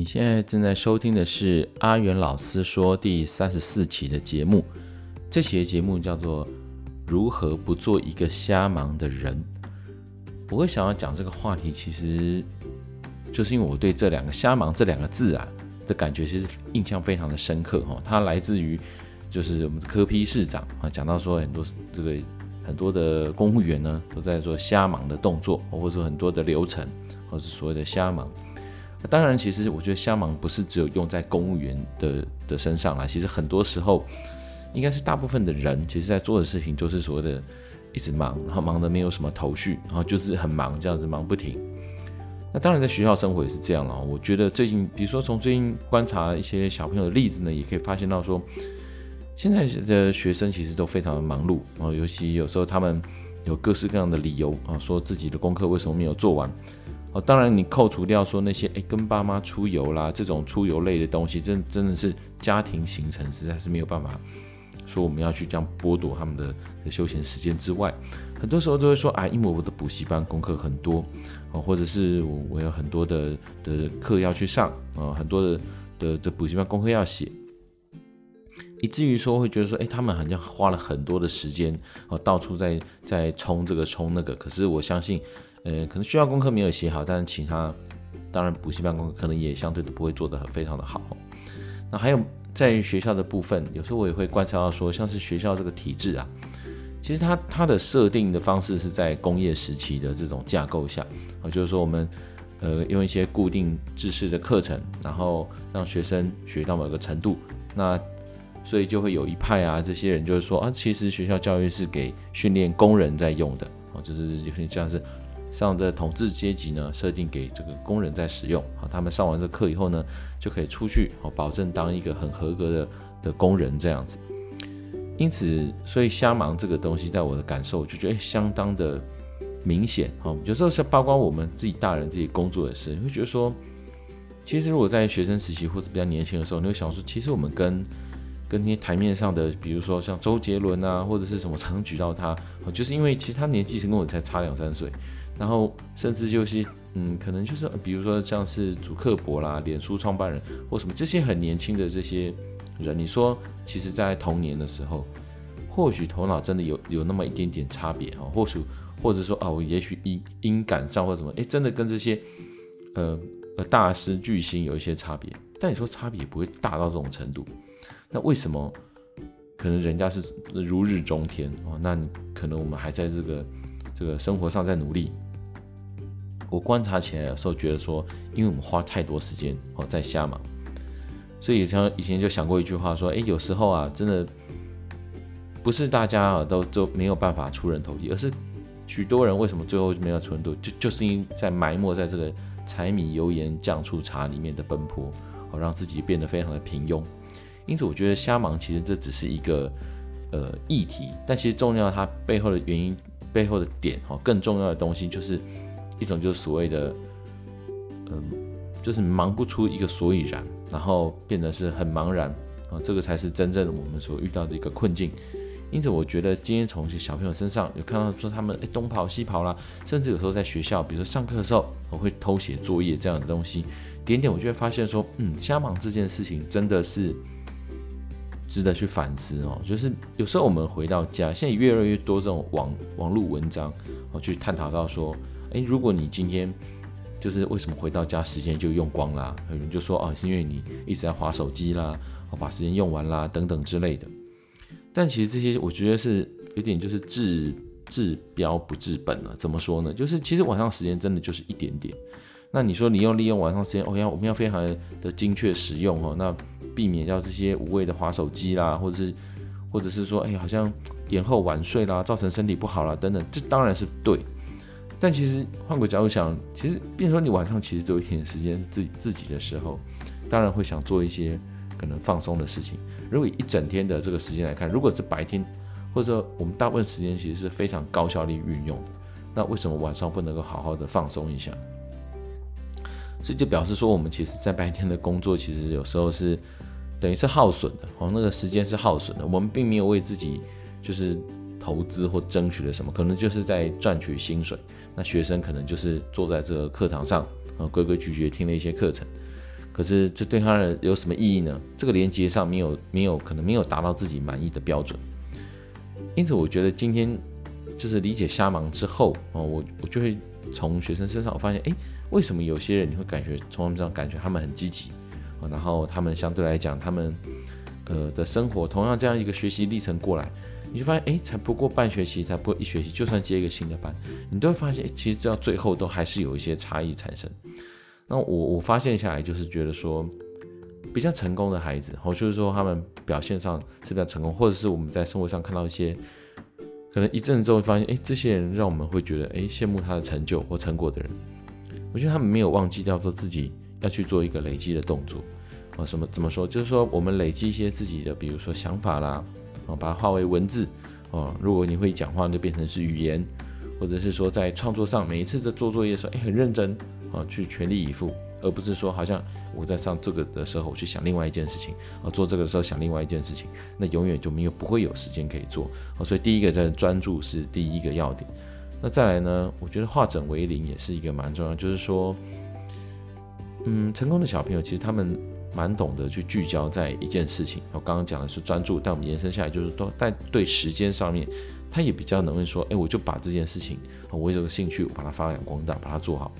你现在正在收听的是阿元老师说第三十四期的节目，这期的节目叫做《如何不做一个瞎忙的人》。我会想要讲这个话题，其实就是因为我对这两个“瞎忙”这两个字啊的感觉，其实印象非常的深刻哈。它来自于就是我们的科批市长啊，讲到说很多这个很多的公务员呢都在做瞎忙的动作，或者说很多的流程，或是所谓的瞎忙。那当然，其实我觉得瞎忙不是只有用在公务员的的身上啦。其实很多时候，应该是大部分的人，其实在做的事情就是所谓的一直忙，然后忙得没有什么头绪，然后就是很忙，这样子忙不停。那当然，在学校生活也是这样了。我觉得最近，比如说从最近观察一些小朋友的例子呢，也可以发现到说，现在的学生其实都非常的忙碌，然后尤其有时候他们有各式各样的理由啊，说自己的功课为什么没有做完。哦，当然，你扣除掉说那些诶跟爸妈出游啦，这种出游类的东西，真真的是家庭行程，实在是没有办法说我们要去这样剥夺他们的的休闲时间之外，很多时候都会说啊，因为我的补习班功课很多，哦，或者是我我有很多的的课要去上啊，很多的的的补习班功课要写，以至于说会觉得说，诶，他们好像花了很多的时间哦，到处在在冲这个冲那个，可是我相信。呃，可能学校功课没有写好，但是其他当然补习班功课可能也相对的不会做得很非常的好。那还有在于学校的部分，有时候我也会观察到说，像是学校这个体制啊，其实它它的设定的方式是在工业时期的这种架构下啊，就是说我们呃用一些固定制式的课程，然后让学生学到某个程度，那所以就会有一派啊这些人就是说啊，其实学校教育是给训练工人在用的哦，就是有点像是。上的统治阶级呢，设定给这个工人在使用，好，他们上完这课以后呢，就可以出去，好，保证当一个很合格的的工人这样子。因此，所以瞎忙这个东西，在我的感受，就觉得相当的明显，好，有时候是包括我们自己大人自己工作的事，你会觉得说，其实如果在学生时期或者比较年轻的时候，你会想说，其实我们跟跟那些台面上的，比如说像周杰伦啊，或者是什么常举到他，就是因为其实他年纪是跟我才差两三岁。然后甚至就是，嗯，可能就是，比如说像是祖克伯啦、脸书创办人或什么这些很年轻的这些人，你说，其实，在童年的时候，或许头脑真的有有那么一点点差别啊，或许或者说啊，我也许音音感上或什么，哎，真的跟这些呃呃大师巨星有一些差别，但你说差别也不会大到这种程度，那为什么可能人家是如日中天哦？那你可能我们还在这个这个生活上在努力。我观察起来的时候，觉得说，因为我们花太多时间哦在瞎忙，所以像以前就想过一句话说，诶，有时候啊，真的不是大家啊都都没有办法出人头地，而是许多人为什么最后就没有出人头地，就就是因在埋没在这个柴米油盐酱醋茶里面的奔波，哦，让自己变得非常的平庸。因此，我觉得瞎忙其实这只是一个呃议题，但其实重要它背后的原因背后的点哦，更重要的东西就是。一种就是所谓的，嗯，就是忙不出一个所以然，然后变得是很茫然啊，这个才是真正我们所遇到的一个困境。因此，我觉得今天从一些小朋友身上有看到说他们诶东跑西跑啦，甚至有时候在学校，比如说上课的时候，我会偷写作业这样的东西，点点我就会发现说，嗯，瞎忙这件事情真的是值得去反思哦。就是有时候我们回到家，现在越来越多这种网网络文章，我去探讨到说。诶，如果你今天就是为什么回到家时间就用光啦？有人就说哦，是因为你一直在划手机啦，哦，把时间用完啦，等等之类的。但其实这些我觉得是有点就是治治标不治本了。怎么说呢？就是其实晚上时间真的就是一点点。那你说你要利用晚上时间，哦，要我们要非常的精确使用哦，那避免掉这些无谓的划手机啦，或者是或者是说，哎，好像延后晚睡啦，造成身体不好啦，等等，这当然是对。但其实换个角度想，其实，比如说你晚上其实只有一点时间是自己自己的时候，当然会想做一些可能放松的事情。如果一整天的这个时间来看，如果是白天，或者说我们大部分时间其实是非常高效率运用，那为什么晚上不能够好好的放松一下？所以就表示说，我们其实在白天的工作其实有时候是等于是耗损的，哦，那个时间是耗损的，我们并没有为自己就是。投资或争取了什么，可能就是在赚取薪水。那学生可能就是坐在这个课堂上，啊，规规矩矩听了一些课程。可可是这对他的有什么意义呢？这个连接上没有没有可能没有达到自己满意的标准。因此，我觉得今天就是理解瞎忙之后哦，我我就会从学生身上我发现，哎，为什么有些人你会感觉从他们身上感觉他们很积极，然后他们相对来讲他们呃的生活同样这样一个学习历程过来。你就发现，哎，才不过半学期，才不过一学期，就算接一个新的班，你都会发现，其实到最后都还是有一些差异产生。那我我发现下来，就是觉得说，比较成功的孩子，或就是说他们表现上是比较成功，或者是我们在生活上看到一些，可能一阵子之后发现，哎，这些人让我们会觉得，哎，羡慕他的成就或成果的人，我觉得他们没有忘记掉说自己要去做一个累积的动作啊，什么怎么说？就是说我们累积一些自己的，比如说想法啦啊。把它化为文字啊。如果你会讲话，就变成是语言，或者是说在创作上，每一次在做作业的时候，哎，很认真啊，去全力以赴，而不是说好像我在上这个的时候我去想另外一件事情啊，做这个的时候想另外一件事情，那永远就没有不会有时间可以做。啊所以第一个在专注是第一个要点。那再来呢，我觉得化整为零也是一个蛮重要，就是说，嗯，成功的小朋友其实他们。蛮懂得去聚焦在一件事情，我刚刚讲的是专注，但我们延伸下来就是都在对时间上面，他也比较能会说，哎，我就把这件事情，我有个兴趣，我把它发扬光大，把它做好。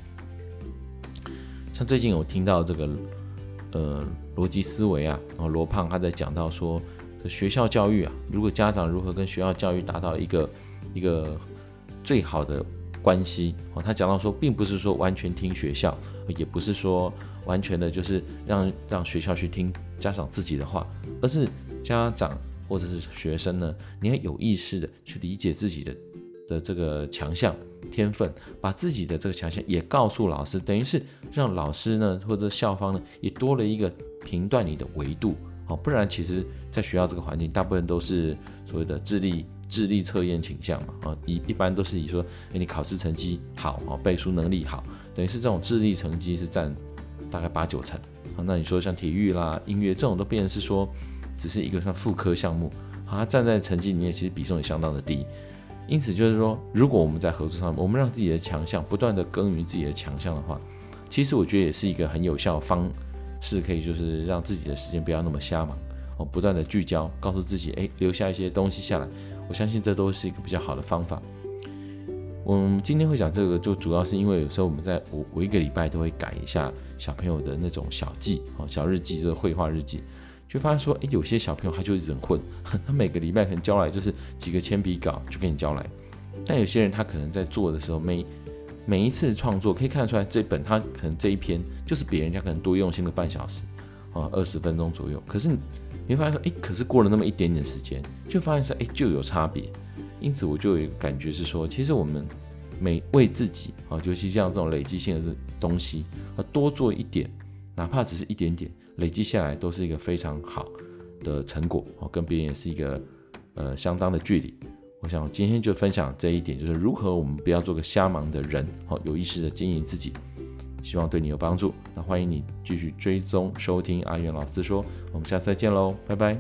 像最近有听到这个，呃，逻辑思维啊，然后罗胖他在讲到说，学校教育啊，如果家长如何跟学校教育达到一个一个最好的关系，哦，他讲到说，并不是说完全听学校，也不是说。完全的就是让让学校去听家长自己的话，而是家长或者是学生呢，你要有意识的去理解自己的的这个强项天分，把自己的这个强项也告诉老师，等于是让老师呢或者校方呢也多了一个评断你的维度，哦，不然其实在学校这个环境，大部分都是所谓的智力智力测验倾向嘛，啊，一一般都是以说，哎，你考试成绩好，哦，背书能力好，等于是这种智力成绩是占。大概八九成，好，那你说像体育啦、音乐这种都变成是说，只是一个像副科项目，好，它站在成绩里面其实比重也相当的低，因此就是说，如果我们在合作上，我们让自己的强项不断的耕耘自己的强项的话，其实我觉得也是一个很有效的方式，可以就是让自己的时间不要那么瞎忙，哦，不断的聚焦，告诉自己，哎，留下一些东西下来，我相信这都是一个比较好的方法。我们今天会讲这个，就主要是因为有时候我们在我我一个礼拜都会改一下小朋友的那种小记哦，小日记，就是绘画日记，就发现说，诶，有些小朋友他就一直很混，他每个礼拜可能交来就是几个铅笔稿就给你交来，但有些人他可能在做的时候，每每一次创作可以看得出来，这本他可能这一篇就是比人家可能多用心个半小时啊，二十分钟左右，可是你会发现说，诶，可是过了那么一点点时间，就发现说，诶，就有差别。因此，我就有感觉是说，其实我们每为自己啊，尤其像这种累积性的东西，啊多做一点，哪怕只是一点点，累积下来都是一个非常好的成果哦，跟别人也是一个呃相当的距离。我想今天就分享这一点，就是如何我们不要做个瞎忙的人哦，有意识的经营自己，希望对你有帮助。那欢迎你继续追踪收听阿元老师说，我们下次再见喽，拜拜。